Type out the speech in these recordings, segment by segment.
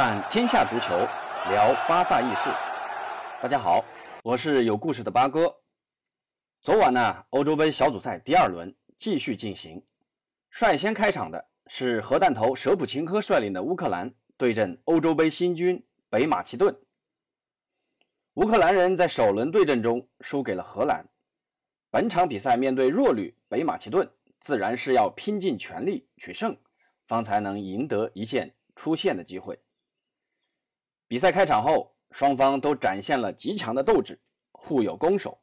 看天下足球，聊巴萨轶事。大家好，我是有故事的八哥。昨晚呢，欧洲杯小组赛第二轮继续进行，率先开场的是核弹头舍普琴科率领的乌克兰对阵欧洲杯新军北马其顿。乌克兰人在首轮对阵中输给了荷兰。本场比赛面对弱旅北马其顿，自然是要拼尽全力取胜，方才能赢得一线出线的机会。比赛开场后，双方都展现了极强的斗志，互有攻守。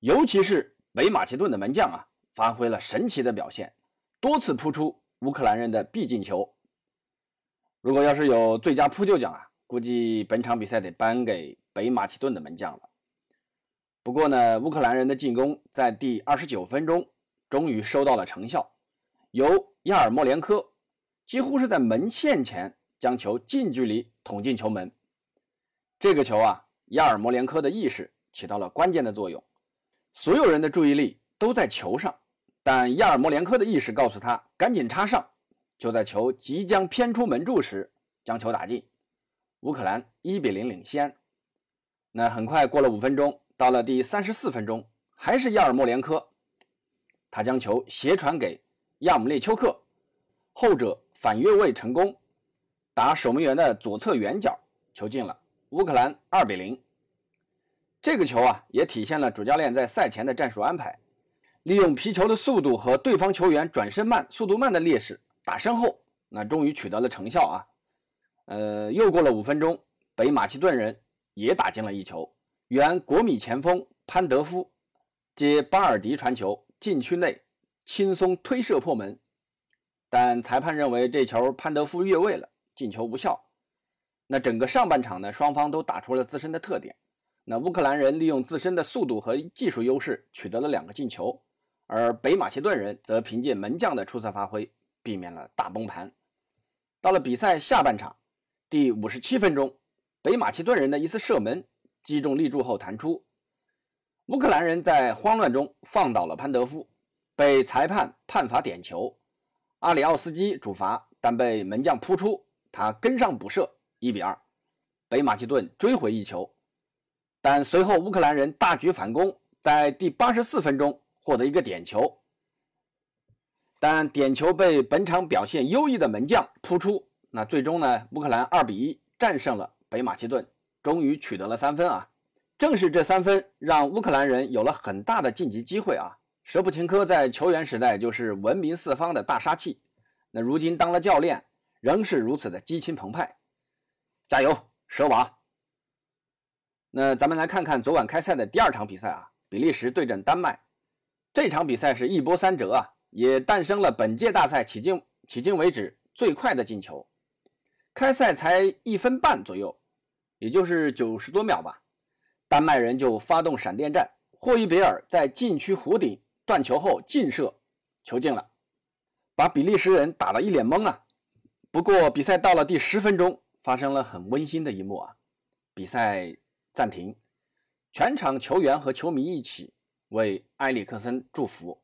尤其是北马其顿的门将啊，发挥了神奇的表现，多次扑出乌克兰人的必进球。如果要是有最佳扑救奖啊，估计本场比赛得颁给北马其顿的门将了。不过呢，乌克兰人的进攻在第二十九分钟终于收到了成效，由亚尔莫连科几乎是在门线前。将球近距离捅进球门，这个球啊，亚尔莫连科的意识起到了关键的作用，所有人的注意力都在球上，但亚尔莫连科的意识告诉他赶紧插上，就在球即将偏出门柱时将球打进，乌克兰一比零领先。那很快过了五分钟，到了第三十四分钟，还是亚尔莫连科，他将球斜传给亚姆列丘克，后者反越位成功。打守门员的左侧远角，球进了，乌克兰二比零。这个球啊，也体现了主教练在赛前的战术安排，利用皮球的速度和对方球员转身慢、速度慢的劣势打身后，那终于取得了成效啊。呃，又过了五分钟，北马其顿人也打进了一球，原国米前锋潘德夫接巴尔迪传球，禁区内轻松推射破门，但裁判认为这球潘德夫越位了。进球无效。那整个上半场呢，双方都打出了自身的特点。那乌克兰人利用自身的速度和技术优势取得了两个进球，而北马其顿人则凭借门将的出色发挥，避免了大崩盘。到了比赛下半场第五十七分钟，北马其顿人的一次射门击中立柱后弹出，乌克兰人在慌乱中放倒了潘德夫，被裁判判罚点球，阿里奥斯基主罚，但被门将扑出。他跟上补射，一比二，北马其顿追回一球，但随后乌克兰人大举反攻，在第八十四分钟获得一个点球，但点球被本场表现优异的门将扑出，那最终呢，乌克兰二比一战胜了北马其顿，终于取得了三分啊！正是这三分让乌克兰人有了很大的晋级机会啊！舍普琴科在球员时代就是闻名四方的大杀器，那如今当了教练。仍是如此的激情澎湃，加油，舍瓦！那咱们来看看昨晚开赛的第二场比赛啊，比利时对阵丹麦。这场比赛是一波三折啊，也诞生了本届大赛迄今迄今为止最快的进球。开赛才一分半左右，也就是九十多秒吧，丹麦人就发动闪电战，霍伊别尔在禁区弧顶断球后劲射，球进了，把比利时人打了一脸懵啊！不过，比赛到了第十分钟，发生了很温馨的一幕啊！比赛暂停，全场球员和球迷一起为埃里克森祝福。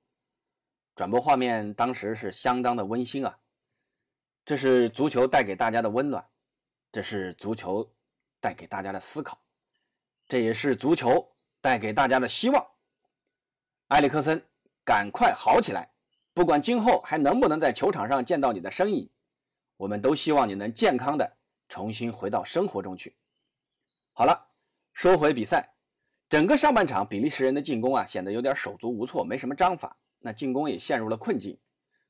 转播画面当时是相当的温馨啊！这是足球带给大家的温暖，这是足球带给大家的思考，这也是足球带给大家的希望。埃里克森，赶快好起来！不管今后还能不能在球场上见到你的身影。我们都希望你能健康的重新回到生活中去。好了，说回比赛，整个上半场比利时人的进攻啊显得有点手足无措，没什么章法，那进攻也陷入了困境。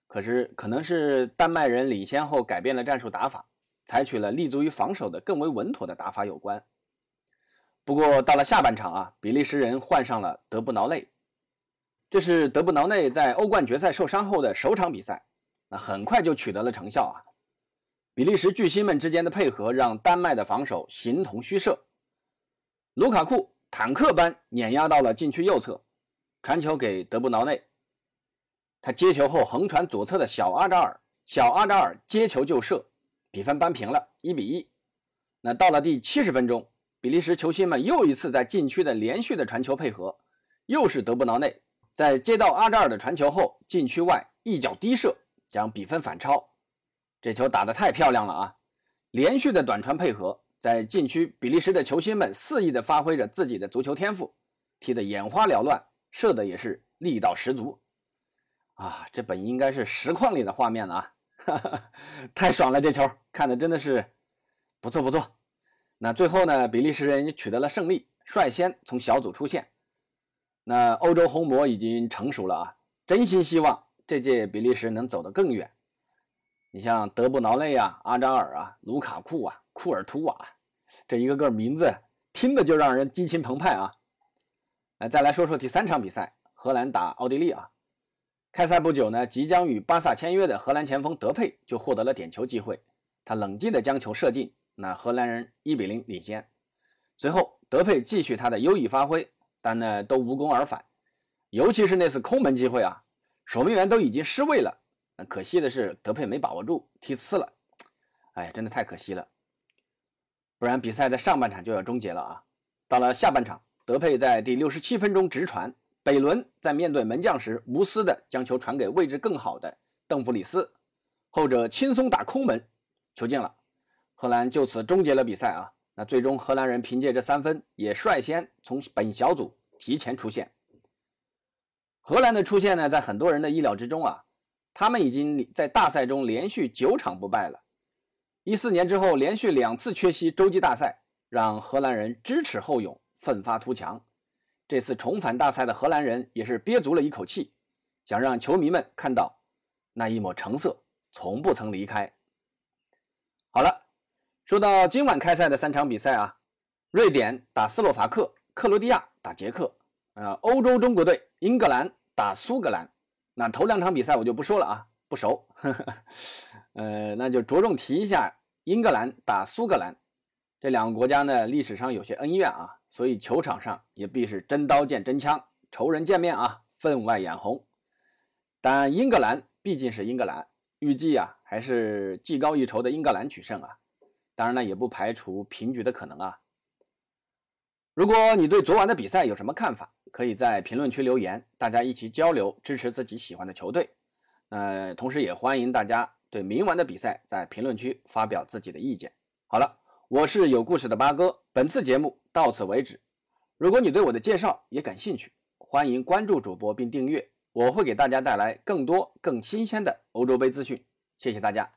可是可能是丹麦人领先后改变了战术打法，采取了立足于防守的更为稳妥的打法有关。不过到了下半场啊，比利时人换上了德布劳内，这是德布劳内在欧冠决赛受伤后的首场比赛，那很快就取得了成效啊。比利时巨星们之间的配合让丹麦的防守形同虚设。卢卡库坦克般碾压到了禁区右侧，传球给德布劳内。他接球后横传左侧的小阿扎尔，小阿扎尔接球就射，比分扳平了，一比一。那到了第七十分钟，比利时球星们又一次在禁区的连续的传球配合，又是德布劳内在接到阿扎尔的传球后，禁区外一脚低射，将比分反超。这球打得太漂亮了啊！连续的短传配合，在禁区，比利时的球星们肆意的发挥着自己的足球天赋，踢得眼花缭乱，射的也是力道十足。啊，这本应该是实况里的画面了啊，太爽了！这球看的真的是不错不错。那最后呢，比利时人取得了胜利，率先从小组出线。那欧洲红魔已经成熟了啊，真心希望这届比利时能走得更远。你像德布劳内啊、阿扎尔啊、卢卡库啊、库尔图瓦，这一个个名字听着就让人激情澎湃啊！来，再来说说第三场比赛，荷兰打奥地利啊。开赛不久呢，即将与巴萨签约的荷兰前锋德佩就获得了点球机会，他冷静地将球射进，那荷兰人一比零领先。随后德佩继续他的优异发挥，但呢都无功而返，尤其是那次空门机会啊，守门员都已经失位了，可惜的是德佩没把握住，踢呲了，哎，真的太可惜了。不然比赛在上半场就要终结了啊！到了下半场，德佩在第六十七分钟直传。北伦在面对门将时，无私的将球传给位置更好的邓弗里斯，后者轻松打空门，球进了，荷兰就此终结了比赛啊！那最终荷兰人凭借这三分，也率先从本小组提前出线。荷兰的出现呢，在很多人的意料之中啊，他们已经在大赛中连续九场不败了，一四年之后连续两次缺席洲际大赛，让荷兰人知耻后勇，奋发图强。这次重返大赛的荷兰人也是憋足了一口气，想让球迷们看到那一抹橙色从不曾离开。好了，说到今晚开赛的三场比赛啊，瑞典打斯洛伐克，克罗地亚打捷克，呃，欧洲中国队英格兰打苏格兰。那头两场比赛我就不说了啊，不熟，呃，那就着重提一下英格兰打苏格兰。这两个国家呢，历史上有些恩怨啊，所以球场上也必是真刀见真枪，仇人见面啊，分外眼红。但英格兰毕竟是英格兰，预计啊还是技高一筹的英格兰取胜啊。当然呢，也不排除平局的可能啊。如果你对昨晚的比赛有什么看法，可以在评论区留言，大家一起交流，支持自己喜欢的球队。呃，同时也欢迎大家对明晚的比赛在评论区发表自己的意见。好了。我是有故事的八哥，本次节目到此为止。如果你对我的介绍也感兴趣，欢迎关注主播并订阅，我会给大家带来更多更新鲜的欧洲杯资讯。谢谢大家。